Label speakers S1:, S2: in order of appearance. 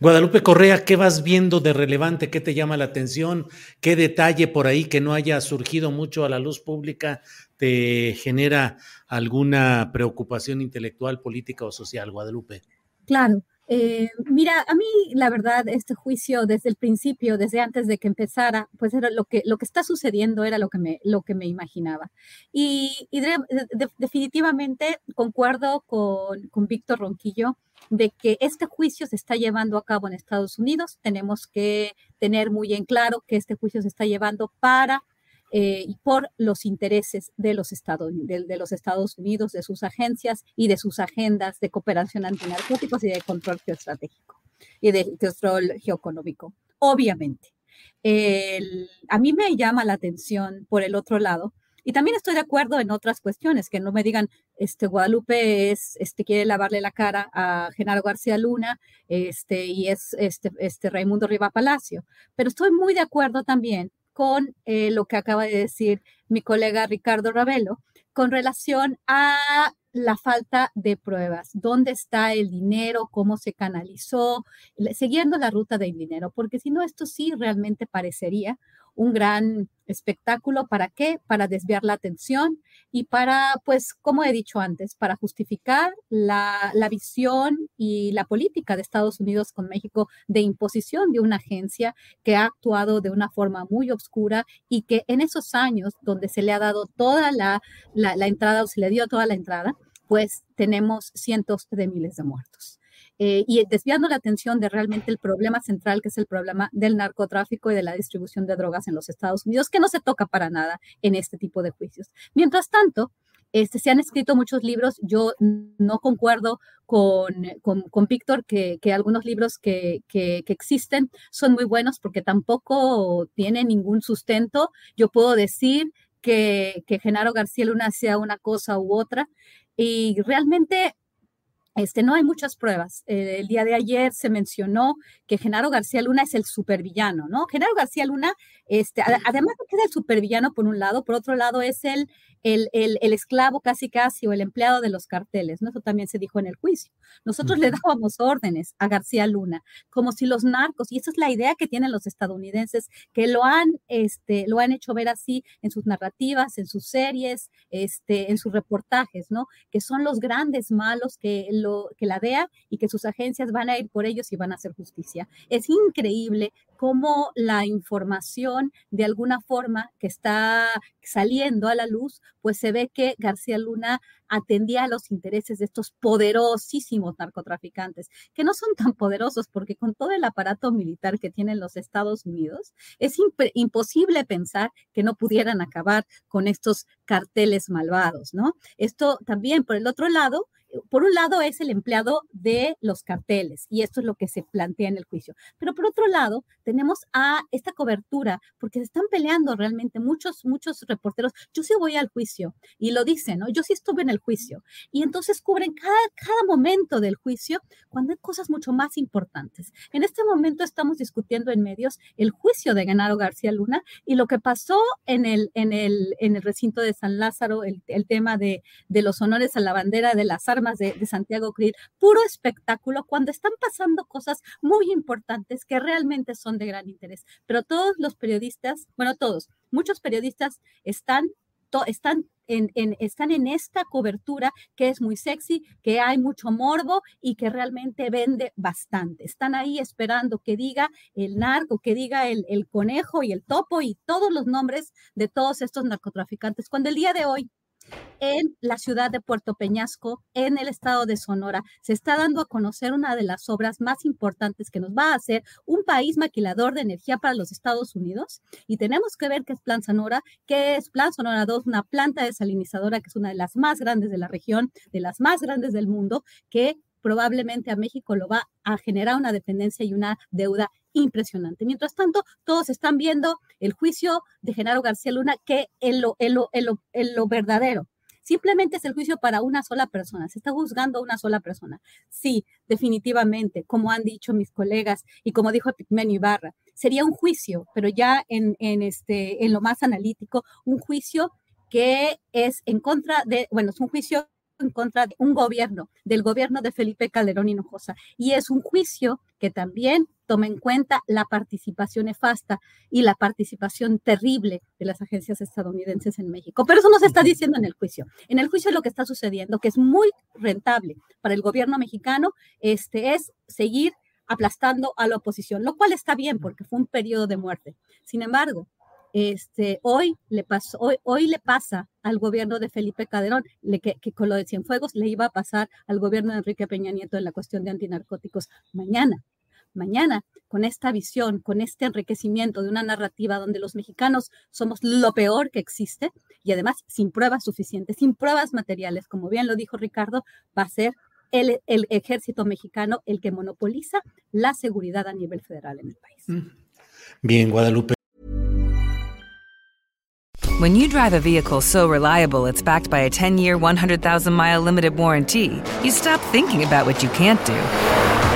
S1: Guadalupe Correa, ¿qué vas viendo de relevante? ¿Qué te llama la atención? ¿Qué detalle por ahí que no haya surgido mucho a la luz pública te genera alguna preocupación intelectual, política o social, Guadalupe?
S2: Claro. Eh, mira, a mí la verdad, este juicio desde el principio, desde antes de que empezara, pues era lo que, lo que está sucediendo, era lo que me, lo que me imaginaba. Y, y de- de- definitivamente concuerdo con, con Víctor Ronquillo de que este juicio se está llevando a cabo en Estados Unidos. Tenemos que tener muy en claro que este juicio se está llevando para eh, y por los intereses de los, Estados, de, de los Estados Unidos, de sus agencias y de sus agendas de cooperación antinarcóticos y de control geoestratégico y de control geoeconómico. Obviamente. El- a mí me llama la atención por el otro lado, y también estoy de acuerdo en otras cuestiones, que no me digan, este, Guadalupe es, este, quiere lavarle la cara a Genaro García Luna, este, y es este, este Raimundo Riva Palacio. Pero estoy muy de acuerdo también con eh, lo que acaba de decir mi colega Ricardo Ravelo con relación a la falta de pruebas, dónde está el dinero, cómo se canalizó, siguiendo la ruta del dinero, porque si no, esto sí realmente parecería un gran espectáculo. ¿Para qué? Para desviar la atención y para, pues, como he dicho antes, para justificar la, la visión y la política de Estados Unidos con México de imposición de una agencia que ha actuado de una forma muy oscura y que en esos años donde se le ha dado toda la, la, la entrada o se le dio toda la entrada, pues tenemos cientos de miles de muertos. Eh, y desviando la atención de realmente el problema central, que es el problema del narcotráfico y de la distribución de drogas en los Estados Unidos, que no se toca para nada en este tipo de juicios. Mientras tanto, este, se han escrito muchos libros, yo no concuerdo con, con, con Víctor que, algunos libros que, que, existen son muy buenos porque tampoco tienen ningún sustento. Yo puedo decir que, que Genaro García Luna sea una cosa u otra y realmente este, no hay muchas pruebas. Eh, el día de ayer se mencionó que Genaro García Luna es el supervillano, ¿no? Genaro García Luna, este, además de que es el supervillano por un lado, por otro lado es el, el, el, el, esclavo casi casi o el empleado de los carteles, ¿no? Eso también se dijo en el juicio. Nosotros uh -huh. le dábamos órdenes a García Luna, como si los narcos, y esa es la idea que tienen los estadounidenses, que lo han, este, lo han hecho ver así en sus narrativas, en sus series, este, en sus reportajes, ¿no? Que son los grandes malos que, que la DEA y que sus agencias van a ir por ellos y van a hacer justicia. Es increíble cómo la información de alguna forma que está saliendo a la luz, pues se ve que García Luna atendía a los intereses de estos poderosísimos narcotraficantes, que no son tan poderosos porque con todo el aparato militar que tienen los Estados Unidos, es imp imposible pensar que no pudieran acabar con estos carteles malvados, ¿no? Esto también, por el otro lado, por un lado es el empleado de los carteles y esto es lo que se plantea en el juicio. Pero por otro lado tenemos a esta cobertura porque se están peleando realmente muchos, muchos reporteros. Yo sí voy al juicio y lo dicen, ¿no? Yo sí estuve en el juicio y entonces cubren cada, cada momento del juicio cuando hay cosas mucho más importantes. En este momento estamos discutiendo en medios el juicio de Genaro García Luna y lo que pasó en el, en el, en el recinto de San Lázaro, el, el tema de, de los honores a la bandera de las armas armas de, Santiago Krill, puro espectáculo cuando están pasando cosas muy importantes que realmente son de gran interés. Pero todos los periodistas, bueno, todos, muchos periodistas están, están en, están en esta cobertura que es muy sexy, que hay mucho morbo y que realmente vende bastante. Están ahí esperando que diga el narco, que diga el, el conejo y el topo y todos los nombres de todos estos narcotraficantes. Cuando el día de hoy en la ciudad de Puerto Peñasco, en el estado de Sonora. Se está dando a conocer una de las obras más importantes que nos va a hacer un país maquilador de energía para los Estados Unidos. Y tenemos que ver qué es Plan Sonora, qué es Plan Sonora 2, una planta desalinizadora que es una de las más grandes de la región, de las más grandes del mundo, que probablemente a México lo va a generar una dependencia y una deuda impresionante. Mientras tanto, todos están viendo el juicio de Genaro García Luna, que en lo, lo, en lo, verdadero. Simplemente es el juicio para una sola persona, se está juzgando a una sola persona. Sí, definitivamente, como han dicho mis colegas y como dijo Pigmenio Ibarra, sería un juicio, pero ya en, en, este, en lo más analítico, un juicio que es en contra de, bueno, es un juicio en contra de un gobierno, del gobierno de Felipe Calderón Hinojosa. Y es un juicio que también toma en cuenta la participación nefasta y la participación terrible de las agencias estadounidenses en México. Pero eso no se está diciendo en el juicio. En el juicio lo que está sucediendo, que es muy rentable para el gobierno mexicano, este, es seguir aplastando a la oposición, lo cual está bien porque fue un periodo de muerte. Sin embargo, este, hoy, le pasó, hoy, hoy le pasa al gobierno de Felipe Calderón, le, que, con lo de Cienfuegos le iba a pasar al gobierno de Enrique Peña Nieto en la cuestión de antinarcóticos mañana. Mañana, con esta visión, con este enriquecimiento de una narrativa donde los mexicanos somos lo peor que existe y además sin pruebas suficientes, sin pruebas materiales, como bien lo dijo Ricardo, va a ser el, el ejército mexicano el que monopoliza la seguridad a nivel federal en el país. Mm.
S1: Bien, Guadalupe.
S3: When you drive a vehicle so reliable it's backed by a 10-year, 100,000-mile limited warranty, you stop thinking about what you can't do